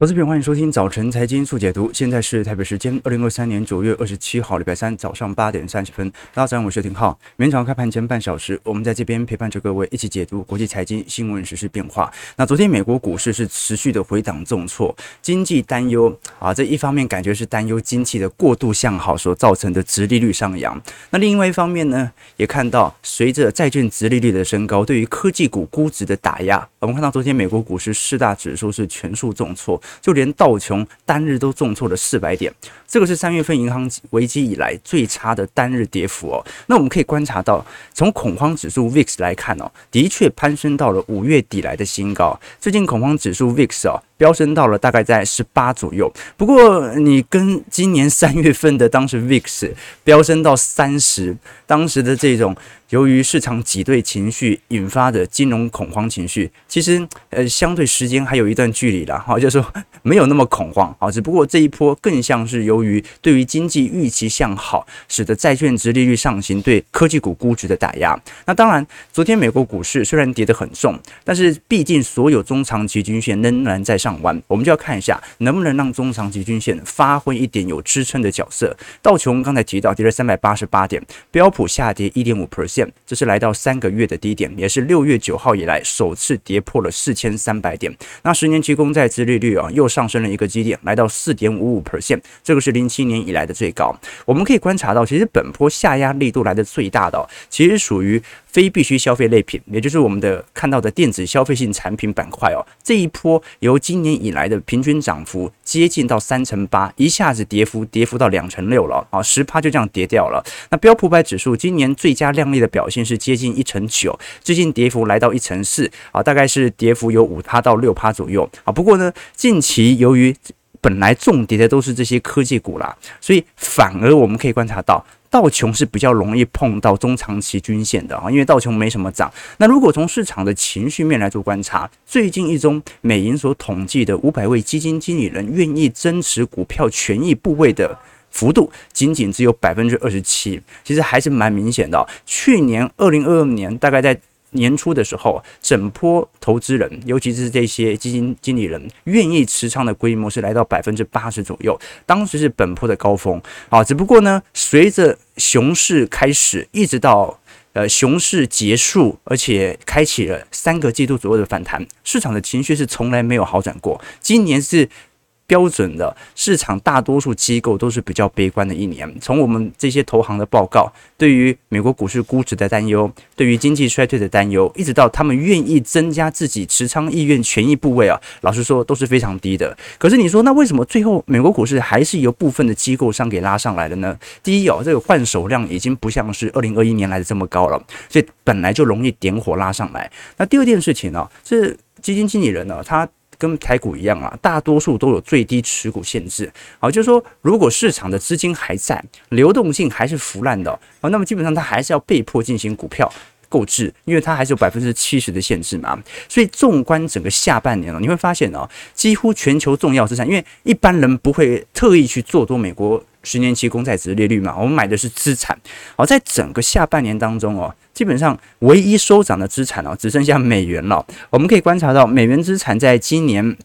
投资朋友，欢迎收听早晨财经速解读。现在是台北时间二零二三年九月二十七号，礼拜三早上八点三十分。大家早上好，我是廷浩。每天早上开盘前半小时，我们在这边陪伴着各位一起解读国际财经新闻、时事变化。那昨天美国股市是持续的回档重挫，经济担忧啊，这一方面感觉是担忧经济的过度向好所造成的殖利率上扬。那另外一方面呢，也看到随着债券殖利率的升高，对于科技股估值的打压。我们看到昨天美国股市四大指数是全数重挫。就连道琼单日都重挫了四百点，这个是三月份银行危机以来最差的单日跌幅哦。那我们可以观察到，从恐慌指数 VIX 来看哦，的确攀升到了五月底来的新高。最近恐慌指数 VIX 哦。飙升到了大概在十八左右，不过你跟今年三月份的当时 VIX 飙升到三十，当时的这种由于市场挤兑情绪引发的金融恐慌情绪，其实呃相对时间还有一段距离了哈，就是说没有那么恐慌啊，只不过这一波更像是由于对于经济预期向好，使得债券值利率上行对科技股估值的打压。那当然，昨天美国股市虽然跌得很重，但是毕竟所有中长期均线仍然在上弯。我们就要看一下能不能让中长期均线发挥一点有支撑的角色。道琼刚才提到跌了三百八十八点，标普下跌一点五 percent，这是来到三个月的低点，也是六月九号以来首次跌破了四千三百点。那十年期公债殖利率啊又上升了一个基点，来到四点五五 percent，这个是零七年以来的最高。我们可以观察到，其实本波下压力度来的最大的，其实属于。非必需消费类品，也就是我们的看到的电子消费性产品板块哦，这一波由今年以来的平均涨幅接近到三成八，一下子跌幅跌幅到两成六了啊，十趴就这样跌掉了。那标普百指数今年最佳亮丽的表现是接近一成九，最近跌幅来到一成四啊，大概是跌幅有五趴到六趴左右啊。不过呢，近期由于本来重跌的都是这些科技股啦，所以反而我们可以观察到。道琼是比较容易碰到中长期均线的啊，因为道琼没什么涨。那如果从市场的情绪面来做观察，最近一周美银所统计的五百位基金经理人愿意增持股票权益部位的幅度，仅仅只有百分之二十七，其实还是蛮明显的。去年二零二二年大概在。年初的时候，整波投资人，尤其是这些基金经理人，愿意持仓的规模是来到百分之八十左右，当时是本波的高峰啊。只不过呢，随着熊市开始，一直到呃熊市结束，而且开启了三个季度左右的反弹，市场的情绪是从来没有好转过。今年是。标准的市场，大多数机构都是比较悲观的一年。从我们这些投行的报告，对于美国股市估值的担忧，对于经济衰退的担忧，一直到他们愿意增加自己持仓意愿权益部位啊，老实说都是非常低的。可是你说，那为什么最后美国股市还是由部分的机构商给拉上来的呢？第一哦，这个换手量已经不像是二零二一年来的这么高了，所以本来就容易点火拉上来。那第二件事情呢，是基金经理人呢，他。跟台股一样啊，大多数都有最低持股限制。好，就是说，如果市场的资金还在，流动性还是腐烂的，啊，那么基本上它还是要被迫进行股票购置，因为它还是有百分之七十的限制嘛。所以，纵观整个下半年了，你会发现哦，几乎全球重要资产，因为一般人不会特意去做多美国。十年期公债值利率嘛，我们买的是资产。好，在整个下半年当中哦，基本上唯一收涨的资产哦，只剩下美元了。我们可以观察到，美元资产在今年。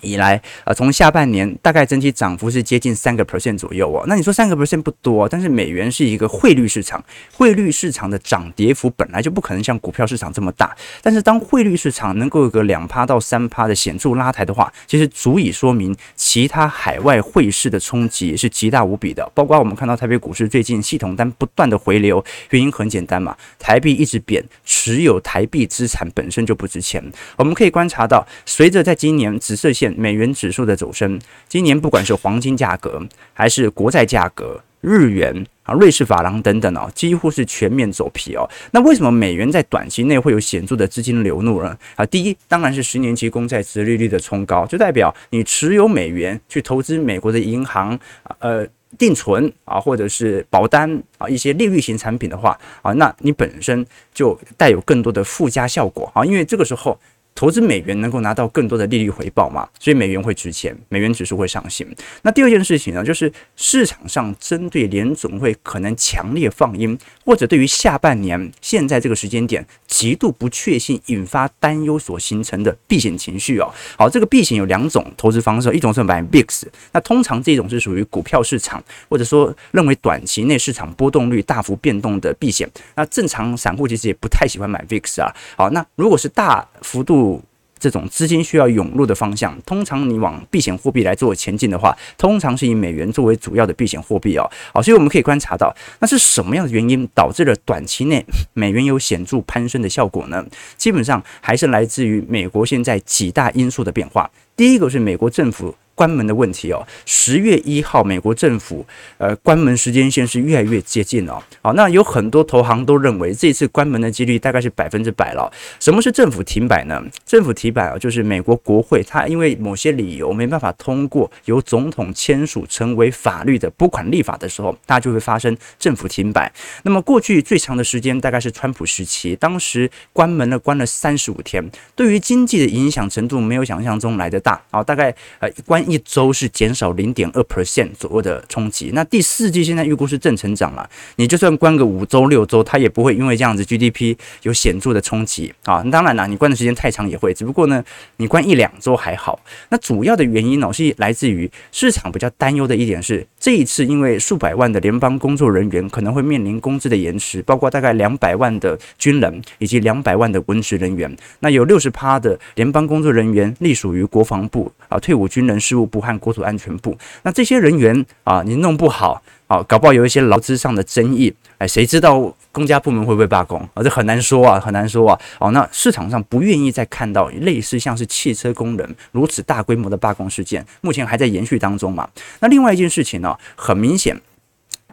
以来，呃，从下半年大概整体涨幅是接近三个 percent 左右哦。那你说三个 percent 不多，但是美元是一个汇率市场，汇率市场的涨跌幅本来就不可能像股票市场这么大。但是当汇率市场能够有个两趴到三趴的显著拉抬的话，其实足以说明其他海外汇市的冲击是极大无比的。包括我们看到台北股市最近系统单不断的回流，原因很简单嘛，台币一直贬，持有台币资产本身就不值钱。我们可以观察到，随着在今年紫色线。美元指数的走升，今年不管是黄金价格，还是国债价格、日元啊、瑞士法郎等等哦，几乎是全面走皮哦。那为什么美元在短期内会有显著的资金流入呢？啊，第一当然是十年期公债殖利率的冲高，就代表你持有美元去投资美国的银行呃定存啊，或者是保单啊一些利率型产品的话啊，那你本身就带有更多的附加效果啊，因为这个时候。投资美元能够拿到更多的利率回报嘛，所以美元会值钱，美元指数会上行。那第二件事情呢，就是市场上针对联总会可能强烈放鹰，或者对于下半年现在这个时间点极度不确信、引发担忧所形成的避险情绪哦。好，这个避险有两种投资方式，一种是买 VIX，那通常这种是属于股票市场，或者说认为短期内市场波动率大幅变动的避险。那正常散户其实也不太喜欢买 VIX 啊。好，那如果是大幅度。这种资金需要涌入的方向，通常你往避险货币来做前进的话，通常是以美元作为主要的避险货币哦。好，所以我们可以观察到，那是什么样的原因导致了短期内美元有显著攀升的效果呢？基本上还是来自于美国现在几大因素的变化。第一个是美国政府。关门的问题哦，十月一号，美国政府呃关门时间线是越来越接近了。好，那有很多投行都认为这次关门的几率大概是百分之百了。什么是政府停摆呢？政府停摆啊，就是美国国会它因为某些理由没办法通过由总统签署成为法律的拨款立法的时候，它就会发生政府停摆。那么过去最长的时间大概是川普时期，当时关门了关了三十五天，对于经济的影响程度没有想象中来得大啊，大概呃关。一周是减少零点二 percent 左右的冲击，那第四季现在预估是正成长了。你就算关个五周六周，它也不会因为这样子 GDP 有显著的冲击啊。当然啦，你关的时间太长也会，只不过呢，你关一两周还好。那主要的原因呢，是来自于市场比较担忧的一点是，这一次因为数百万的联邦工作人员可能会面临工资的延迟，包括大概两百万的军人以及两百万的文职人员，那有六十趴的联邦工作人员隶属于国防部啊，退伍军人事务。部和国土安全部，那这些人员啊，你弄不好啊，搞不好有一些劳资上的争议，哎，谁知道公家部门会不会罢工啊？这很难说啊，很难说啊。哦，那市场上不愿意再看到类似像是汽车工人如此大规模的罢工事件，目前还在延续当中嘛。那另外一件事情呢，很明显。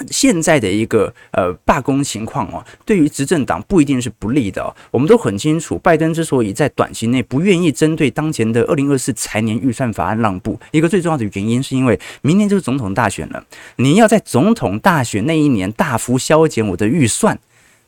现在的一个呃罢工情况哦，对于执政党不一定是不利的哦。我们都很清楚，拜登之所以在短期内不愿意针对当前的二零二四财年预算法案让步，一个最重要的原因是因为明年就是总统大选了，你要在总统大选那一年大幅削减我的预算，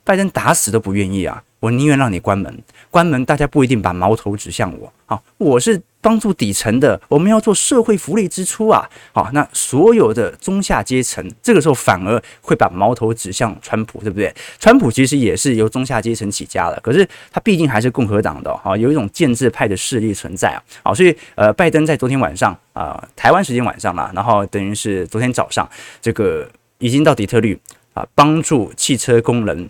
拜登打死都不愿意啊。我宁愿让你关门，关门大家不一定把矛头指向我啊，我是。帮助底层的，我们要做社会福利支出啊！好，那所有的中下阶层，这个时候反而会把矛头指向川普，对不对？川普其实也是由中下阶层起家的，可是他毕竟还是共和党的，哈，有一种建制派的势力存在啊！好，所以呃，拜登在昨天晚上啊，台湾时间晚上嘛，然后等于是昨天早上，这个已经到底特律啊，帮助汽车工人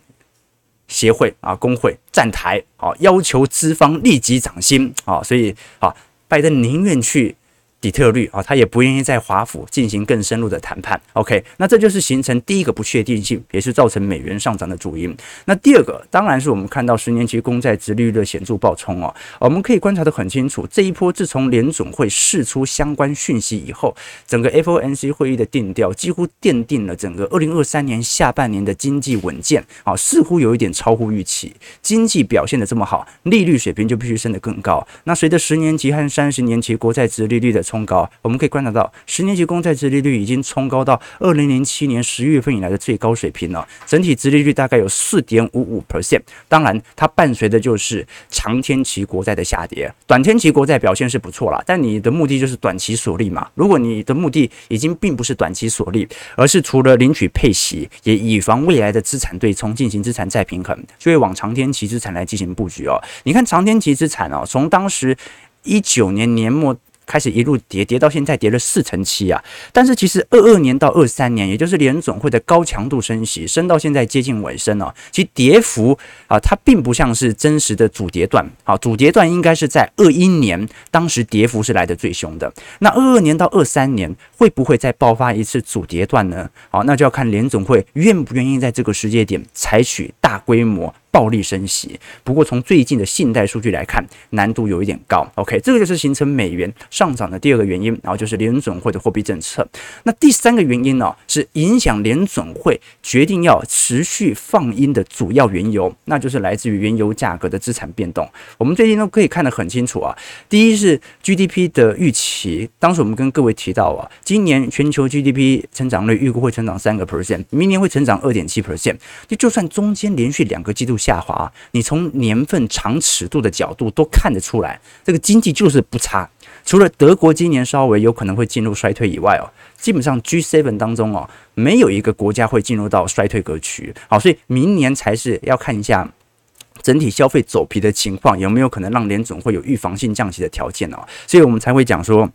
协会啊工会站台，好，要求资方立即涨薪啊！所以啊。拜登宁愿去。底特律啊，他也不愿意在华府进行更深入的谈判。OK，那这就是形成第一个不确定性，也是造成美元上涨的主因。那第二个，当然是我们看到十年期公债殖利率的显著暴冲哦。我们可以观察得很清楚，这一波自从联总会释出相关讯息以后，整个 FOMC 会议的定调几乎奠定了整个二零二三年下半年的经济稳健啊，似乎有一点超乎预期。经济表现得这么好，利率水平就必须升得更高。那随着十年期和三十年期国债殖利率的冲高，我们可以观察到，十年期公债殖利率已经冲高到二零零七年十月份以来的最高水平了。整体殖利率大概有四点五五 percent。当然，它伴随的就是长天期国债的下跌。短天期国债表现是不错了，但你的目的就是短期锁利嘛。如果你的目的已经并不是短期锁利，而是除了领取配息，也以防未来的资产对冲，进行资产再平衡，就会往长天期资产来进行布局哦。你看长天期资产哦，从当时一九年年末。开始一路跌，跌到现在跌了四成七啊！但是其实二二年到二三年，也就是联总会的高强度升息，升到现在接近尾声了。其实跌幅啊，它并不像是真实的主跌段啊，主跌段应该是在二一年，当时跌幅是来得最凶的。那二二年到二三年会不会再爆发一次主跌段呢？好，那就要看联总会愿不愿意在这个时间点采取大规模。暴力升息，不过从最近的信贷数据来看，难度有一点高。OK，这个就是形成美元上涨的第二个原因，然后就是联准会的货币政策。那第三个原因呢，是影响联准会决定要持续放鹰的主要缘由，那就是来自于原油价格的资产变动。我们最近都可以看得很清楚啊。第一是 GDP 的预期，当时我们跟各位提到啊，今年全球 GDP 成长率预估会成长三个 percent，明年会成长二点七 percent。就就算中间连续两个季度下滑，你从年份长尺度的角度都看得出来，这个经济就是不差。除了德国今年稍微有可能会进入衰退以外哦，基本上 G7 当中哦，没有一个国家会进入到衰退格局。好，所以明年才是要看一下整体消费走皮的情况有没有可能让联准会有预防性降息的条件哦，所以我们才会讲说。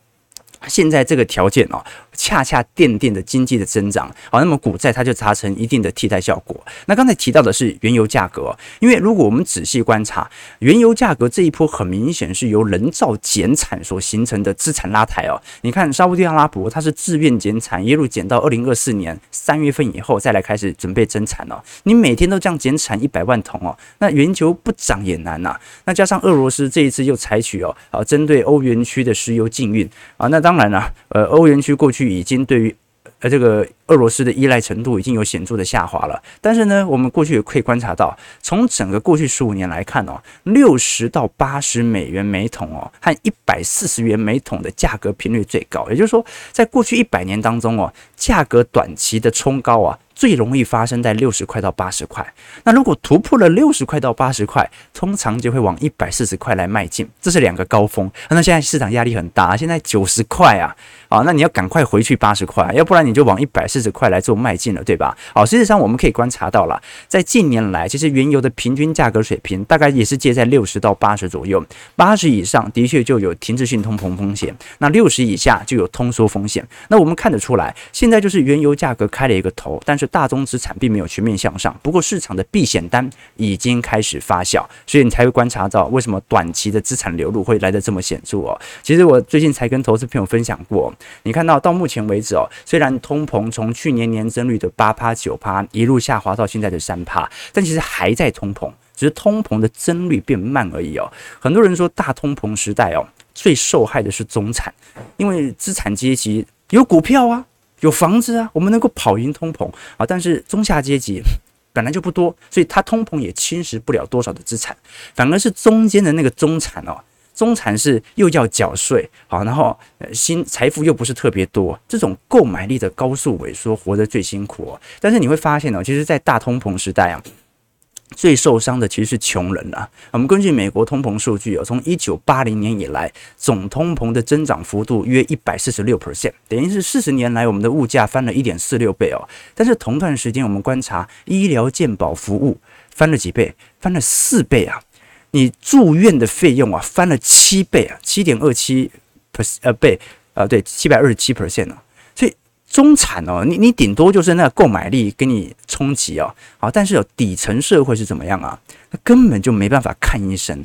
现在这个条件哦，恰恰奠定的经济的增长，好，那么股债它就达成一定的替代效果。那刚才提到的是原油价格，因为如果我们仔细观察，原油价格这一波很明显是由人造减产所形成的资产拉抬哦。你看沙乌地阿拉伯，它是自愿减产，一路减到二零二四年三月份以后再来开始准备增产哦。你每天都这样减产一百万桶哦，那原油不涨也难呐。那加上俄罗斯这一次又采取哦，啊，针对欧元区的石油禁运啊，那当。当然了，呃，欧元区过去已经对于呃这个俄罗斯的依赖程度已经有显著的下滑了。但是呢，我们过去也可以观察到，从整个过去十五年来看哦，六十到八十美元每桶哦，和一百四十元每桶的价格频率最高。也就是说，在过去一百年当中哦，价格短期的冲高啊。最容易发生在六十块到八十块。那如果突破了六十块到八十块，通常就会往一百四十块来迈进，这是两个高峰。那现在市场压力很大，现在九十块啊，啊，那你要赶快回去八十块，要不然你就往一百四十块来做迈进了，对吧？好，事实上我们可以观察到了，在近年来，其实原油的平均价格水平大概也是介在六十到八十左右，八十以上的确就有停滞性通膨风险，那六十以下就有通缩风险。那我们看得出来，现在就是原油价格开了一个头，但是。大宗资产并没有全面向上，不过市场的避险单已经开始发酵，所以你才会观察到为什么短期的资产流入会来得这么显著哦。其实我最近才跟投资朋友分享过，你看到到目前为止哦，虽然通膨从从去年年增率的八趴九趴一路下滑到现在的三趴，但其实还在通膨，只是通膨的增率变慢而已哦。很多人说大通膨时代哦，最受害的是中产，因为资产阶级有股票啊。有房子啊，我们能够跑赢通膨啊，但是中下阶级本来就不多，所以它通膨也侵蚀不了多少的资产，反而是中间的那个中产哦，中产是又要缴税，好，然后新财富又不是特别多，这种购买力的高速萎缩，活得最辛苦。但是你会发现哦，其实，在大通膨时代啊。最受伤的其实是穷人啊。我们根据美国通膨数据哦，从一九八零年以来，总通膨的增长幅度约一百四十六 percent，等于是四十年来我们的物价翻了一点四六倍哦。但是同段时间，我们观察医疗健保服务翻了几倍，翻了四倍啊！你住院的费用啊，翻了七倍啊，七点二七 per 呃倍啊对，七百二十七 percent 啊，所以。中产哦，你你顶多就是那购买力给你冲击哦，好，但是有底层社会是怎么样啊？他根本就没办法看医生，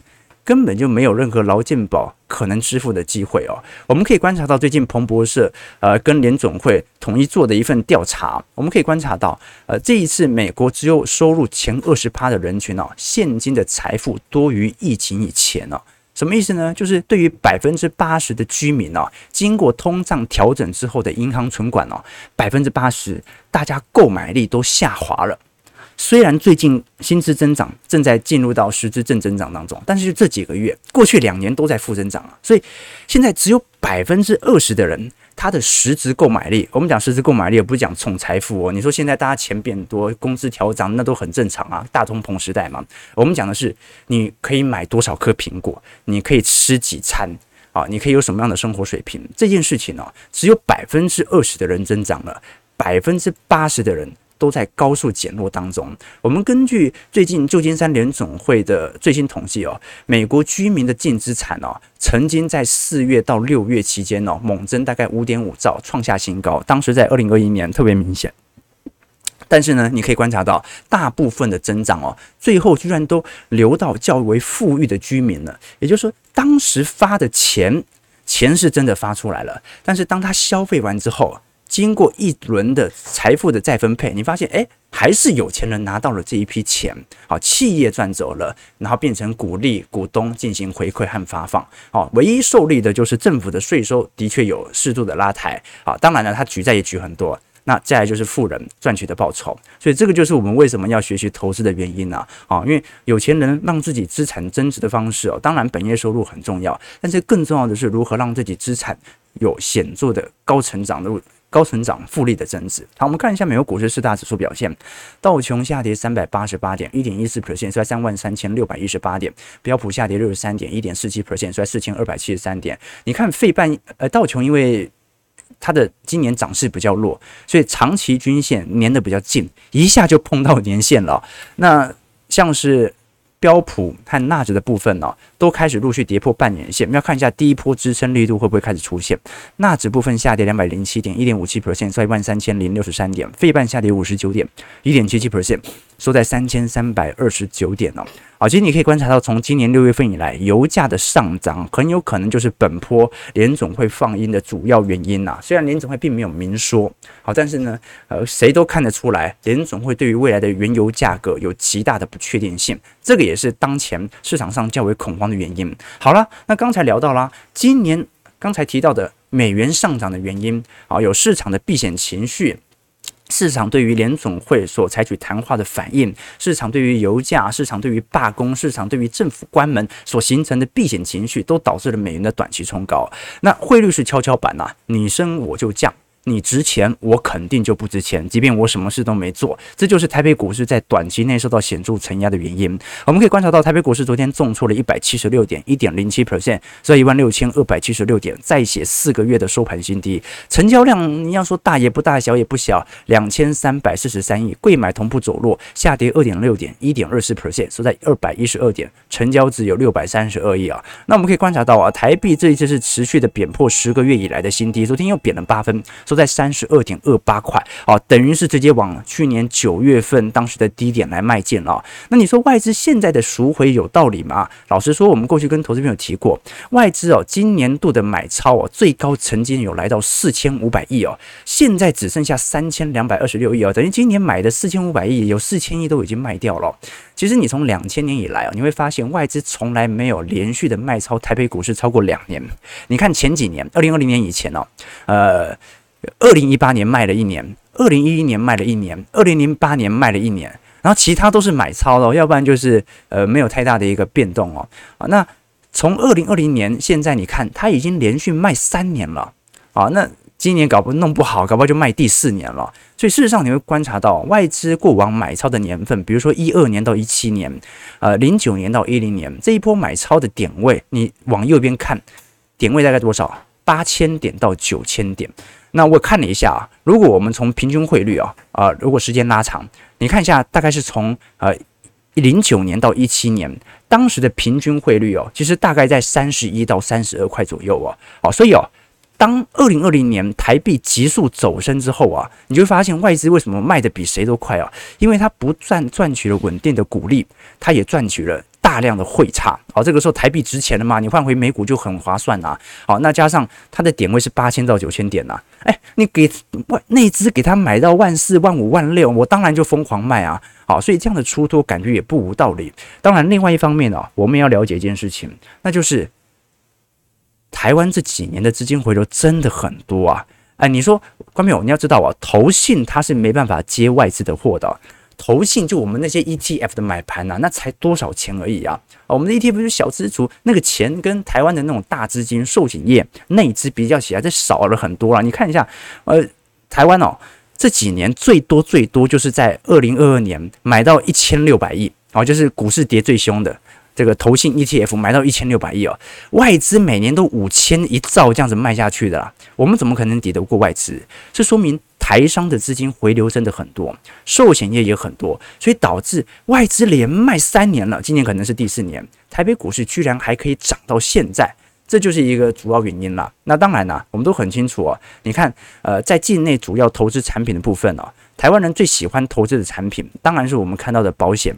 根本就没有任何劳健保可能支付的机会哦。我们可以观察到最近彭博社呃跟联总会统一做的一份调查，我们可以观察到呃这一次美国只有收入前二十趴的人群哦，现金的财富多于疫情以前哦。什么意思呢？就是对于百分之八十的居民哦，经过通胀调整之后的银行存款哦，百分之八十大家购买力都下滑了。虽然最近薪资增长正在进入到实质正增长当中，但是这几个月过去两年都在负增长啊，所以现在只有百分之二十的人。他的实质购买力，我们讲实质购买力，也不是讲总财富哦。你说现在大家钱变多，工资调涨，那都很正常啊，大通膨时代嘛。我们讲的是，你可以买多少颗苹果，你可以吃几餐啊，你可以有什么样的生活水平，这件事情呢，只有百分之二十的人增长了，百分之八十的人。都在高速减弱当中。我们根据最近旧金山联总会的最新统计哦，美国居民的净资产哦，曾经在四月到六月期间哦，猛增大概五点五兆，创下新高。当时在二零二一年特别明显。但是呢，你可以观察到，大部分的增长哦，最后居然都流到较为富裕的居民了。也就是说，当时发的钱，钱是真的发出来了，但是当他消费完之后。经过一轮的财富的再分配，你发现，诶，还是有钱人拿到了这一批钱，好，企业赚走了，然后变成股利股东进行回馈和发放，好，唯一受利的就是政府的税收的确有适度的拉抬，好，当然了，他举债也举很多，那再来就是富人赚取的报酬，所以这个就是我们为什么要学习投资的原因呢？啊，因为有钱人让自己资产增值的方式哦，当然本业收入很重要，但是更重要的是如何让自己资产有显著的高成长的高成长复利的增值。好，我们看一下美国股市四大指数表现，道琼下跌三百八十八点，一点一四 percent，收在三万三千六百一十八点；标普下跌六十三点，一点四七 percent，收在四千二百七十三点。你看费半，呃，道琼因为它的今年涨势比较弱，所以长期均线粘得比较近，一下就碰到年线了。那像是标普和纳指的部分呢、哦，都开始陆续跌破半年线。我们要看一下第一波支撑力度会不会开始出现。纳指部分下跌两百零七点，一点五七 percent，在一万三千零六十三点。费半下跌五十九点，一点七七 percent，收在三千三百二十九点哦。好，其实你可以观察到，从今年六月份以来，油价的上涨很有可能就是本波联总会放鹰的主要原因呐。虽然联总会并没有明说，好，但是呢，呃，谁都看得出来，联总会对于未来的原油价格有极大的不确定性，这个也是当前市场上较为恐慌的原因。好了，那刚才聊到了今年刚才提到的美元上涨的原因，啊，有市场的避险情绪。市场对于联总会所采取谈话的反应，市场对于油价，市场对于罢工，市场对于政府关门所形成的避险情绪，都导致了美元的短期冲高。那汇率是跷跷板呐、你升我就降。你值钱，我肯定就不值钱。即便我什么事都没做，这就是台北股市在短期内受到显著承压的原因。我们可以观察到，台北股市昨天重挫了一百七十六点，一点零七 percent，在一万六千二百七十六点，再写四个月的收盘新低。成交量你要说大也不大，小也不小，两千三百四十三亿。柜买同步走弱，下跌二点六点，一点二四 percent，收在二百一十二点，成交只有六百三十二亿啊。那我们可以观察到啊，台币这一次是持续的贬破十个月以来的新低，昨天又贬了八分。收在三十二点二八块，哦，等于是直接往去年九月份当时的低点来迈进了。那你说外资现在的赎回有道理吗？老实说，我们过去跟投资朋友提过，外资哦，今年度的买超哦，最高曾经有来到四千五百亿哦，现在只剩下三千两百二十六亿哦，等于今年买的四千五百亿有四千亿都已经卖掉了。其实你从两千年以来哦，你会发现外资从来没有连续的卖超台北股市超过两年。你看前几年，二零二零年以前哦，呃。二零一八年卖了一年，二零一一年卖了一年，二零零八年卖了一年，然后其他都是买超的，要不然就是呃没有太大的一个变动哦。啊，那从二零二零年现在你看，它已经连续卖三年了啊，那今年搞不弄不好，搞不好就卖第四年了。所以事实上你会观察到外资过往买超的年份，比如说一二年到一七年，呃零九年到一零年这一波买超的点位，你往右边看，点位大概多少？八千点到九千点。那我看了一下啊，如果我们从平均汇率啊啊，如果时间拉长，你看一下，大概是从呃零九年到一七年，当时的平均汇率哦，其实大概在三十一到三十二块左右哦。好，所以哦，当二零二零年台币急速走升之后啊，你就会发现外资为什么卖的比谁都快啊？因为它不赚赚取了稳定的股利，它也赚取了。大量的汇差，好，这个时候台币值钱了嘛？你换回美股就很划算呐。好，那加上它的点位是八千到九千点呐，哎，你给外内资给他买到万四万五万六，我当然就疯狂卖啊。好，所以这样的出脱感觉也不无道理。当然，另外一方面呢，我们要了解一件事情，那就是台湾这几年的资金回流真的很多啊。哎，你说关朋友，你要知道啊，投信它是没办法接外资的货的。投信就我们那些 ETF 的买盘呐、啊，那才多少钱而已啊！我们的 ETF 是小资族，那个钱跟台湾的那种大资金、寿险业内资比较起来，这少了很多了。你看一下，呃，台湾哦，这几年最多最多就是在二零二二年买到一千六百亿，哦，就是股市跌最凶的。这个投信 ETF 买到一千六百亿哦，外资每年都五千一兆这样子卖下去的啦，我们怎么可能抵得过外资？这说明台商的资金回流真的很多，寿险业也很多，所以导致外资连卖三年了，今年可能是第四年，台北股市居然还可以涨到现在，这就是一个主要原因啦。那当然啦，我们都很清楚哦，你看，呃，在境内主要投资产品的部分哦，台湾人最喜欢投资的产品，当然是我们看到的保险。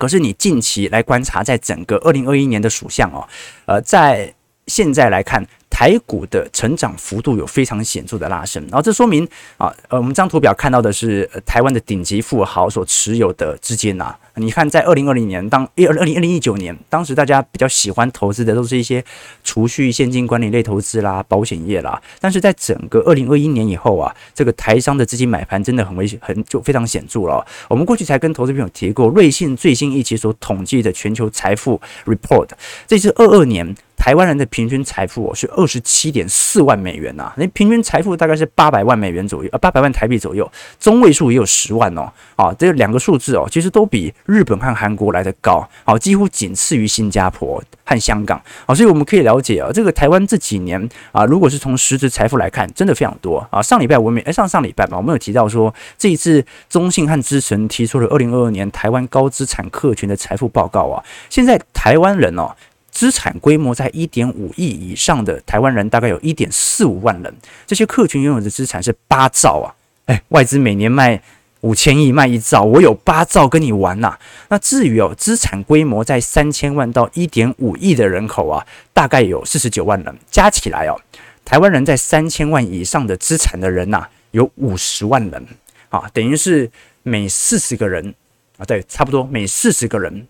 可是你近期来观察，在整个二零二一年的属相哦，呃，在现在来看，台股的成长幅度有非常显著的拉升，然后这说明啊，呃，我们这张图表看到的是台湾的顶级富豪所持有的资金呐。你看，在二零二零年，当二二零二零一九年，当时大家比较喜欢投资的都是一些储蓄、现金管理类投资啦、保险业啦。但是在整个二零二一年以后啊，这个台商的资金买盘真的很危险，很就非常显著了。我们过去才跟投资朋友提过，瑞信最新一期所统计的全球财富 report，这是二二年。台湾人的平均财富是二十七点四万美元呐，那平均财富大概是八百万美元左右，呃，八百万台币左右，中位数也有十万哦，啊，这两个数字哦，其实都比日本和韩国来得高，好，几乎仅次于新加坡和香港，好，所以我们可以了解啊，这个台湾这几年啊，如果是从实质财富来看，真的非常多啊。上礼拜我们哎，上上礼拜吧，我们有提到说，这一次中信和资诚提出了二零二二年台湾高资产客群的财富报告啊，现在台湾人哦。资产规模在一点五亿以上的台湾人大概有一点四五万人，这些客群拥有的资产是八兆啊！哎，外资每年卖五千亿，卖一兆，我有八兆跟你玩呐、啊！那至于哦，资产规模在三千万到一点五亿的人口啊，大概有四十九万人，加起来哦，台湾人在三千万以上的资产的人呐、啊，有五十万人啊，等于是每四十个人啊，对，差不多每四十个人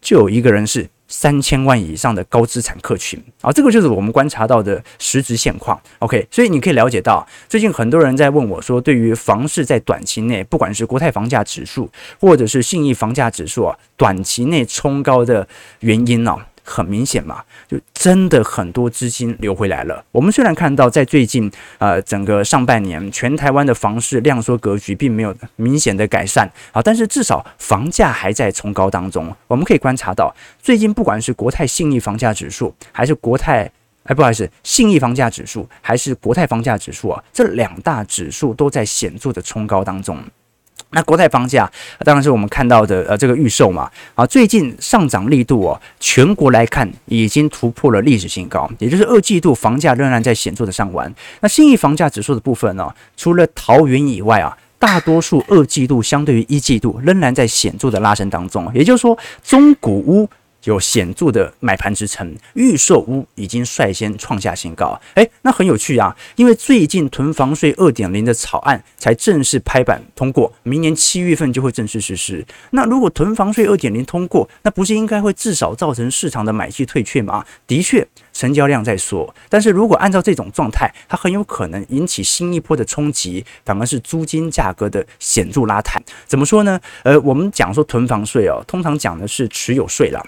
就有一个人是。三千万以上的高资产客群啊，这个就是我们观察到的实质现况。OK，所以你可以了解到，最近很多人在问我说，对于房市在短期内，不管是国泰房价指数或者是信义房价指数啊，短期内冲高的原因呢、很明显嘛，就真的很多资金流回来了。我们虽然看到在最近呃整个上半年，全台湾的房市量缩格局并没有明显的改善啊，但是至少房价还在冲高当中。我们可以观察到，最近不管是国泰信义房价指数，还是国泰哎不好意思，信义房价指数，还是国泰房价指数啊，这两大指数都在显著的冲高当中。那国泰房价当然是我们看到的呃这个预售嘛啊，最近上涨力度哦，全国来看已经突破了历史新高，也就是二季度房价仍然在显著的上弯。那新义房价指数的部分呢，除了桃园以外啊，大多数二季度相对于一季度仍然在显著的拉升当中，也就是说中古屋。有显著的买盘支撑，预售屋已经率先创下新高。诶，那很有趣啊，因为最近囤房税二点零的草案才正式拍板通过，明年七月份就会正式实施。那如果囤房税二点零通过，那不是应该会至少造成市场的买气退却吗？的确，成交量在缩，但是如果按照这种状态，它很有可能引起新一波的冲击，反而是租金价格的显著拉抬。怎么说呢？呃，我们讲说囤房税哦，通常讲的是持有税啦。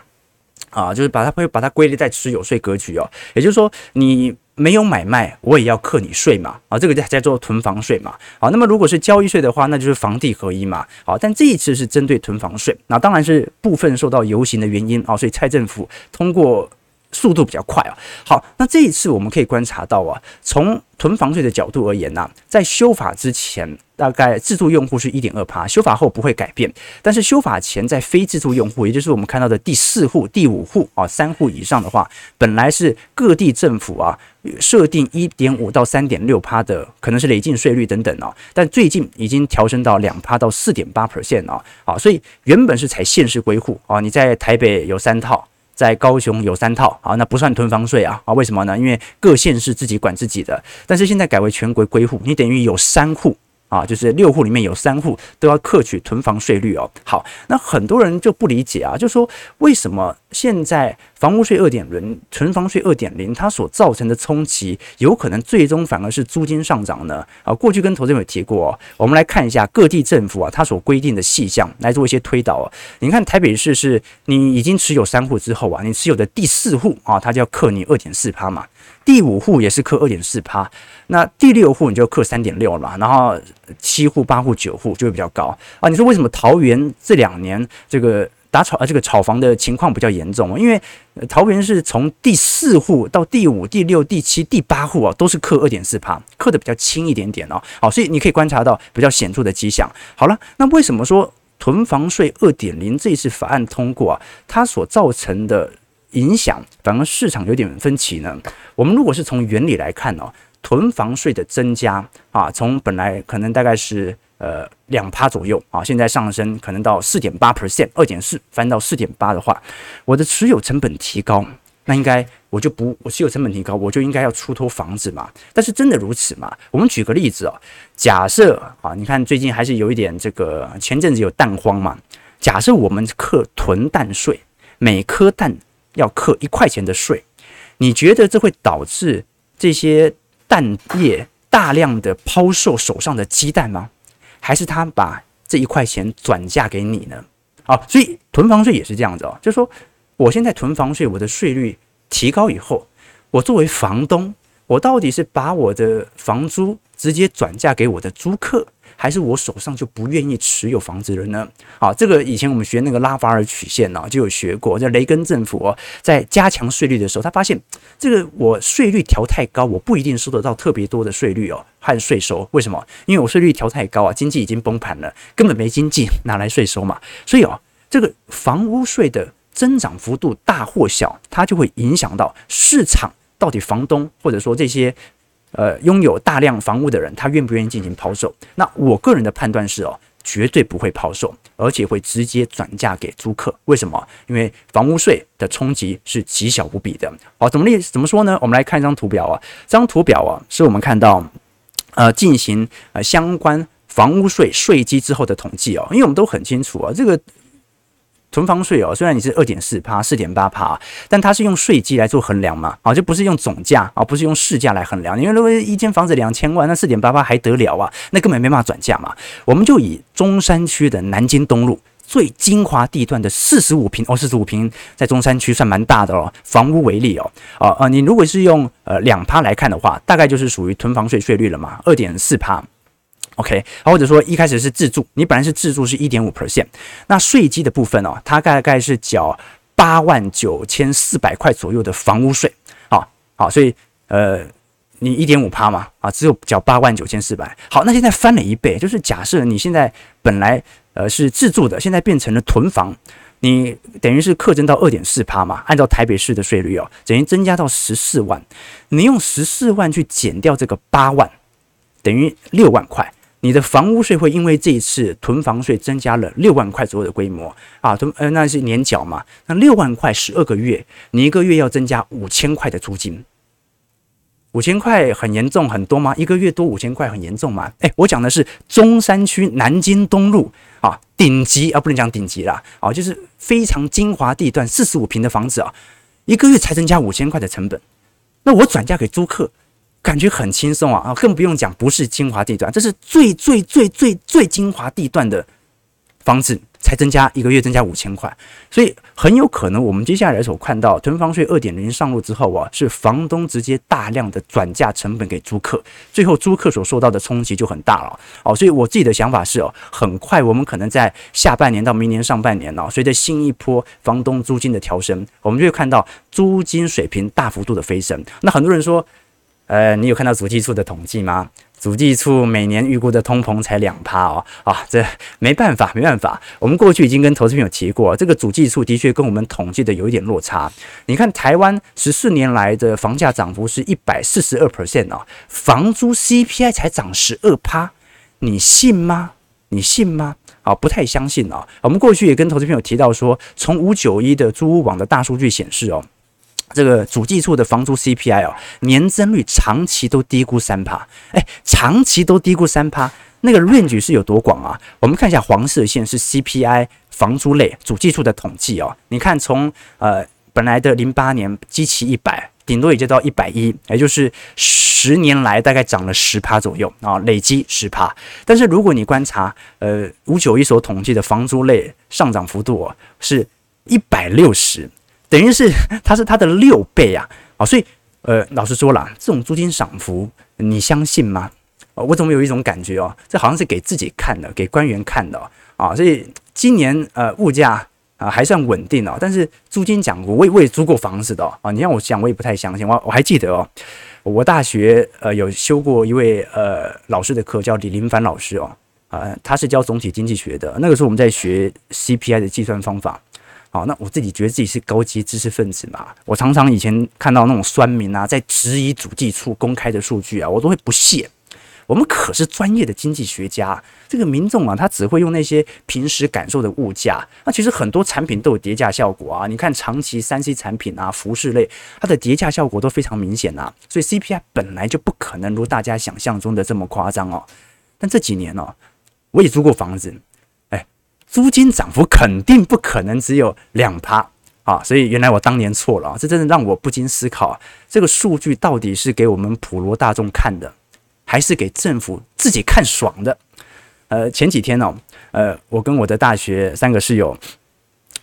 啊，就是把它会把它归类在持有税格局哦，也就是说你没有买卖，我也要克你税嘛，啊，这个叫叫做囤房税嘛，好，那么如果是交易税的话，那就是房地合一嘛，好，但这一次是针对囤房税，那当然是部分受到游行的原因啊，所以蔡政府通过。速度比较快啊，好，那这一次我们可以观察到啊，从囤房税的角度而言呢、啊，在修法之前，大概自住用户是一点二趴，修法后不会改变，但是修法前在非自住用户，也就是我们看到的第四户、第五户啊，三户以上的话，本来是各地政府啊设定一点五到三点六趴的，可能是累进税率等等啊，但最近已经调升到两趴到四点八 percent 啊，好，所以原本是采县市归户啊，你在台北有三套。在高雄有三套啊，那不算囤房税啊啊？为什么呢？因为各县市自己管自己的，但是现在改为全国归户，你等于有三户。啊，就是六户里面有三户都要课取囤房税率哦。好，那很多人就不理解啊，就说为什么现在房屋税二点零、囤房税二点零，它所造成的冲击，有可能最终反而是租金上涨呢？啊，过去跟投资人有提过，我们来看一下各地政府啊，它所规定的细项来做一些推导。你看台北市是你已经持有三户之后啊，你持有的第四户啊，它就要课你二点四趴嘛。第五户也是克二点四趴，那第六户你就克三点六了嘛，然后七户、八户、九户就会比较高啊。你说为什么桃园这两年这个打炒啊这个炒房的情况比较严重？因为桃园是从第四户到第五、第六、第七、第八户啊，都是克二点四趴，克的比较轻一点点哦。好，所以你可以观察到比较显著的迹象。好了，那为什么说囤房税二点零这次法案通过啊，它所造成的？影响反而市场有点分歧呢。我们如果是从原理来看哦，囤房税的增加啊，从本来可能大概是呃两趴左右啊，现在上升可能到四点八 percent，二点四翻到四点八的话，我的持有成本提高，那应该我就不我持有成本提高，我就应该要出脱房子嘛。但是真的如此吗？我们举个例子哦，假设啊，你看最近还是有一点这个前阵子有蛋荒嘛，假设我们克囤蛋税，每颗蛋。要课一块钱的税，你觉得这会导致这些蛋业大量的抛售手上的鸡蛋吗？还是他把这一块钱转嫁给你呢？啊，所以囤房税也是这样子哦，就是说我现在囤房税，我的税率提高以后，我作为房东，我到底是把我的房租直接转嫁给我的租客，还是我手上就不愿意持有房子了呢？好，这个以前我们学那个拉法尔曲线呢，就有学过。在雷根政府，在加强税率的时候，他发现这个我税率调太高，我不一定收得到特别多的税率哦和税收。为什么？因为我税率调太高啊，经济已经崩盘了，根本没经济，拿来税收嘛。所以哦，这个房屋税的增长幅度大或小，它就会影响到市场到底房东或者说这些。呃，拥有大量房屋的人，他愿不愿意进行抛售？那我个人的判断是哦，绝对不会抛售，而且会直接转嫁给租客。为什么？因为房屋税的冲击是极小无比的。好，怎么例怎么说呢？我们来看一张图表啊，这张图表啊，是我们看到呃进行呃相关房屋税税基之后的统计哦，因为我们都很清楚啊，这个。囤房税哦，虽然你是二点四趴、四点八趴，但它是用税基来做衡量嘛，啊，就不是用总价啊，不是用市价来衡量。因为如果一间房子两千万，那四点八趴还得了啊？那根本没办法转嫁嘛。我们就以中山区的南京东路最精华地段的四十五平哦，四十五平在中山区算蛮大的哦，房屋为例哦，啊啊，你如果是用呃两趴来看的话，大概就是属于囤房税税率了嘛，二点四趴。OK，或者说一开始是自住，你本来是自住是一点五 percent，那税基的部分哦，它大概是缴八万九千四百块左右的房屋税，好，好，所以呃，你一点五趴嘛，啊，只有缴八万九千四百，好，那现在翻了一倍，就是假设你现在本来呃是自住的，现在变成了囤房，你等于是课征到二点四趴嘛，按照台北市的税率哦，等于增加到十四万，你用十四万去减掉这个八万，等于六万块。你的房屋税会因为这一次囤房税增加了六万块左右的规模啊，囤呃那是年缴嘛，那六万块十二个月，你一个月要增加五千块的租金，五千块很严重很多吗？一个月多五千块很严重吗？诶，我讲的是中山区南京东路啊，顶级啊，不能讲顶级啦，啊，就是非常精华地段，四十五平的房子啊，一个月才增加五千块的成本，那我转嫁给租客。感觉很轻松啊啊，更不用讲，不是精华地段，这是最最最最最精华地段的房子，才增加一个月增加五千块，所以很有可能我们接下来所看到囤房税二点零上路之后啊，是房东直接大量的转嫁成本给租客，最后租客所受到的冲击就很大了哦。所以我自己的想法是哦，很快我们可能在下半年到明年上半年哦，随着新一波房东租金的调升，我们就会看到租金水平大幅度的飞升。那很多人说。呃，你有看到主计处的统计吗？主计处每年预估的通膨才两趴哦，啊，这没办法，没办法。我们过去已经跟投资朋友提过，这个主计处的确跟我们统计的有一点落差。你看台湾十四年来的房价涨幅是一百四十二 percent 哦，房租 CPI 才涨十二趴，你信吗？你信吗？啊，不太相信啊。我们过去也跟投资朋友提到说，从五九一的租屋网的大数据显示哦。这个主计处的房租 CPI 哦，年增率长期都低估三趴，哎，长期都低估三趴，那个论据是有多广啊？我们看一下黄色线是 CPI 房租类主计处的统计哦，你看从呃本来的零八年基期一百，顶多也就到一百一，也就是十年来大概涨了十趴左右啊，累积十趴。但是如果你观察呃五九一所统计的房租类上涨幅度哦，是一百六十。等于是它是它的六倍啊！啊，所以呃，老实说了，这种租金涨幅你相信吗？我怎么有一种感觉哦，这好像是给自己看的，给官员看的啊！所以今年呃物价啊还算稳定哦，但是租金讲，我也我也租过房子的啊！你让我讲，我也不太相信。我我还记得哦，我大学呃有修过一位呃老师的课，叫李林凡老师哦，啊，他是教总体经济学的。那个时候我们在学 CPI 的计算方法。好，那我自己觉得自己是高级知识分子嘛，我常常以前看到那种酸民啊，在质疑主计处公开的数据啊，我都会不屑。我们可是专业的经济学家，这个民众啊，他只会用那些平时感受的物价。那其实很多产品都有叠价效果啊，你看长期三 C 产品啊，服饰类，它的叠价效果都非常明显啊。所以 CPI 本来就不可能如大家想象中的这么夸张哦。但这几年哦，我也租过房子。租金涨幅肯定不可能只有两趴啊，所以原来我当年错了啊，这真的让我不禁思考，这个数据到底是给我们普罗大众看的，还是给政府自己看爽的？呃，前几天呢，呃，我跟我的大学三个室友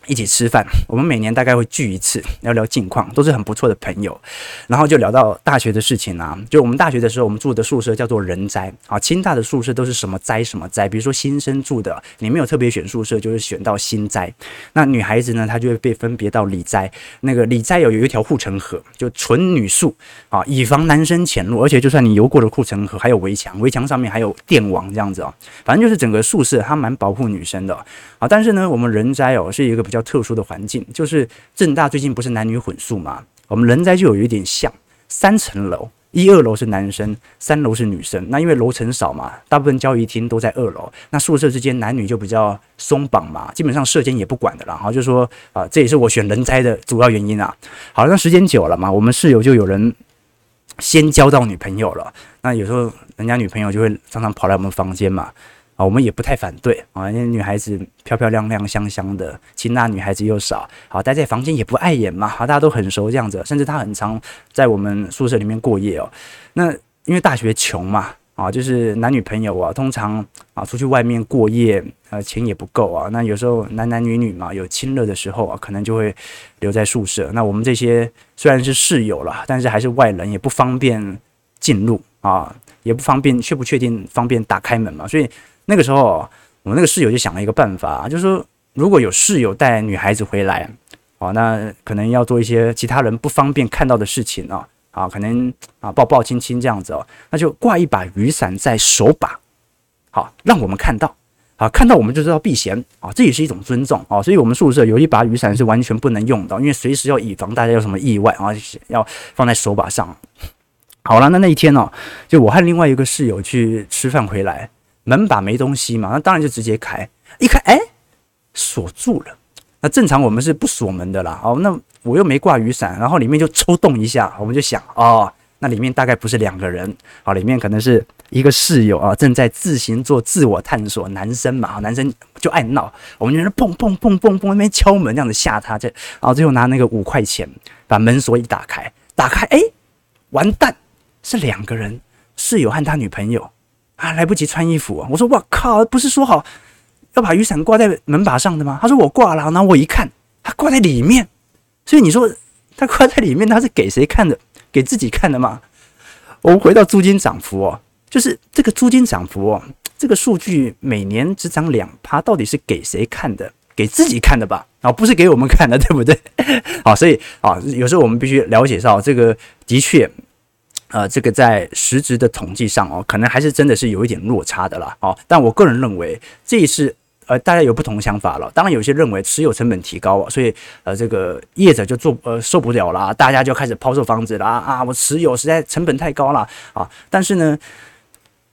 一起吃饭，我们每年大概会聚一次，聊聊近况，都是很不错的朋友。然后就聊到大学的事情啊，就我们大学的时候，我们住的宿舍叫做人斋啊。清大的宿舍都是什么斋什么斋，比如说新生住的，你没有特别选宿舍，就是选到新斋。那女孩子呢，她就会被分别到里斋。那个里斋有有一条护城河，就纯女宿啊，以防男生潜入。而且就算你游过了护城河，还有围墙，围墙上面还有电网这样子啊。反正就是整个宿舍它蛮保护女生的啊。但是呢，我们人斋哦是一个比较特殊的环境，就是正大最近不是男女混宿嘛？我们人斋就有一点像，三层楼，一二楼是男生，三楼是女生。那因为楼层少嘛，大部分交易厅都在二楼，那宿舍之间男女就比较松绑嘛，基本上舍监也不管的啦。然后就说啊，这也是我选人斋的主要原因啊。好，那时间久了嘛，我们室友就有人先交到女朋友了，那有时候人家女朋友就会常常跑来我们房间嘛。我们也不太反对啊，因为女孩子漂漂亮亮、香香的，清大女孩子又少，好待在房间也不碍眼嘛，好大家都很熟这样子，甚至她很常在我们宿舍里面过夜哦。那因为大学穷嘛，啊，就是男女朋友啊，通常啊出去外面过夜，呃，钱也不够啊。那有时候男男女女嘛，有亲热的时候啊，可能就会留在宿舍。那我们这些虽然是室友了，但是还是外人，也不方便进入啊，也不方便，确不确定方便打开门嘛，所以。那个时候，我们那个室友就想了一个办法，就是说，如果有室友带女孩子回来，哦，那可能要做一些其他人不方便看到的事情哦，啊，可能啊抱抱亲亲这样子哦，那就挂一把雨伞在手把，好，让我们看到，啊，看到我们就知道避嫌啊，这也是一种尊重啊，所以我们宿舍有一把雨伞是完全不能用的，因为随时要以防大家有什么意外啊，要放在手把上。好了，那那一天呢，就我和另外一个室友去吃饭回来。门把没东西嘛，那当然就直接开。一开，哎，锁住了。那正常我们是不锁门的啦。哦，那我又没挂雨伞，然后里面就抽动一下，我们就想，哦，那里面大概不是两个人，啊，里面可能是一个室友啊，正在自行做自我探索。男生嘛，男生就爱闹，我们就那砰砰砰砰砰那边敲门，这样子吓他，这，然后最后拿那个五块钱把门锁一打开，打开，哎，完蛋，是两个人，室友和他女朋友。啊，来不及穿衣服啊！我说我靠，不是说好要把雨伞挂在门把上的吗？他说我挂了，然后我一看，他挂在里面，所以你说他挂在里面，他是给谁看的？给自己看的吗？我们回到租金涨幅哦，就是这个租金涨幅哦，这个数据每年只涨两趴，到底是给谁看的？给自己看的吧？啊，不是给我们看的，对不对？好，所以啊，有时候我们必须了解到这个的确。呃，这个在实质的统计上哦，可能还是真的是有一点落差的啦。哦，但我个人认为，这一次呃，大家有不同的想法了。当然，有些认为持有成本提高，所以呃，这个业者就做呃受不了了，大家就开始抛售房子了啊！我持有实在成本太高了啊！但是呢，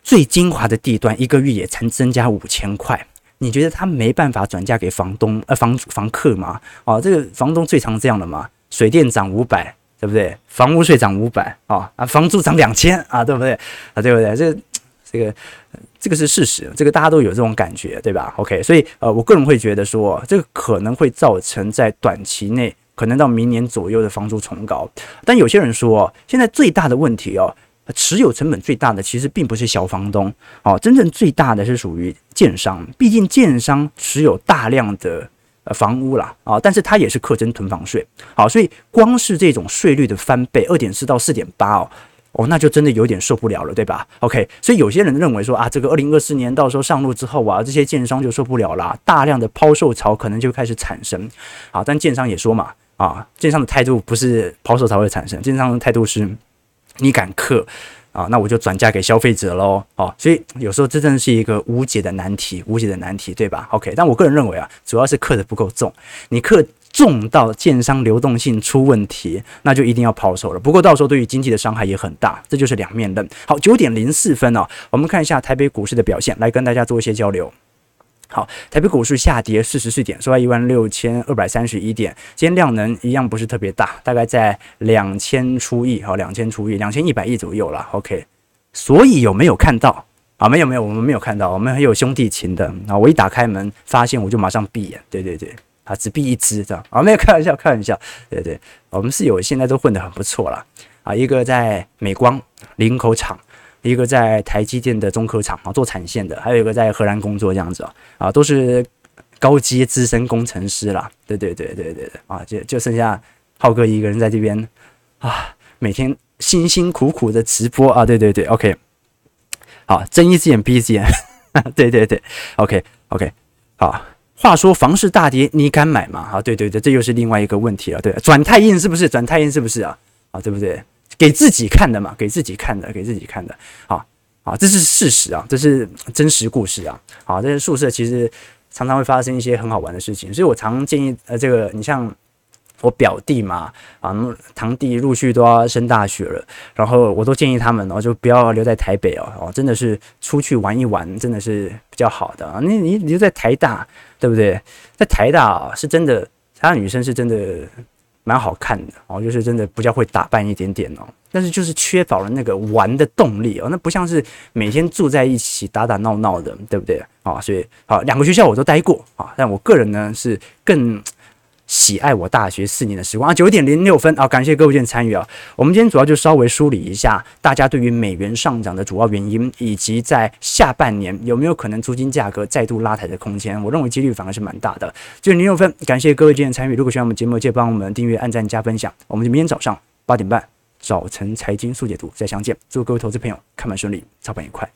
最精华的地段一个月也才增加五千块，你觉得他没办法转嫁给房东呃房房客吗？哦，这个房东最常这样的嘛，水电涨五百。对不对？房屋税涨五百啊啊，房租涨两千啊，对不对啊？对不对？这这个这个是事实，这个大家都有这种感觉，对吧？OK，所以呃，我个人会觉得说，这个可能会造成在短期内，可能到明年左右的房租重高。但有些人说，现在最大的问题哦，持有成本最大的其实并不是小房东哦，真正最大的是属于建商，毕竟建商持有大量的。房屋啦，啊，但是它也是课征囤房税，好，所以光是这种税率的翻倍，二点四到四点八哦，哦，那就真的有点受不了了，对吧？OK，所以有些人认为说啊，这个二零二四年到时候上路之后啊，这些建商就受不了啦，大量的抛售潮可能就开始产生，好，但建商也说嘛，啊，建商的态度不是抛售潮会产生，建商的态度是，你敢课。啊，那我就转嫁给消费者喽。哦，所以有时候这真的是一个无解的难题，无解的难题，对吧？OK，但我个人认为啊，主要是刻的不够重，你刻重到建商流动性出问题，那就一定要抛售了。不过到时候对于经济的伤害也很大，这就是两面刃。好，九点零四分哦，我们看一下台北股市的表现，来跟大家做一些交流。好，台北股市下跌四十四点，收在一万六千二百三十一点。今天量能一样不是特别大，大概在两千出亿，好，两千出亿，两千一百亿左右了。OK，所以有没有看到啊？没有没有，我们没有看到，我们很有兄弟情的啊！我一打开门，发现我就马上闭眼，对对对，啊，只闭一只这样啊，没有开玩笑，开玩笑，对对，我们室友现在都混得很不错了啊，一个在美光林口厂。一个在台积电的中科厂啊做产线的，还有一个在荷兰工作这样子啊，啊都是高阶资深工程师啦。对对对对对对啊，就就剩下浩哥一个人在这边啊，每天辛辛苦苦的直播啊。对对对，OK，好，睁一只眼闭一只眼，对对对，OK OK，好。话说房市大跌，你敢买吗？啊，对对对，这又是另外一个问题了。对，转太硬是不是？转太硬是不是啊？啊，对不对？给自己看的嘛，给自己看的，给自己看的。好，好，这是事实啊，这是真实故事啊。好，这些宿舍其实常常会发生一些很好玩的事情，所以我常建议呃，这个你像。我表弟嘛，啊，堂弟陆续都要升大学了，然后我都建议他们哦，就不要留在台北哦，哦，真的是出去玩一玩，真的是比较好的啊。你你留在台大，对不对？在台大啊，是真的，台大女生是真的蛮好看的哦，就是真的比较会打扮一点点哦，但是就是缺少了那个玩的动力哦，那不像是每天住在一起打打闹闹的，对不对？啊，所以好，两个学校我都待过啊，但我个人呢是更。喜爱我大学四年的时光啊，九点零六分啊，感谢各位今天参与啊。我们今天主要就稍微梳理一下大家对于美元上涨的主要原因，以及在下半年有没有可能租金价格再度拉抬的空间。我认为几率反而是蛮大的。九点零六分，感谢各位今天参与。如果喜欢我们节目，记得帮我们订阅、按赞、加分享。我们就明天早上八点半早晨财经速解读再相见。祝各位投资朋友看盘顺利，操盘愉快。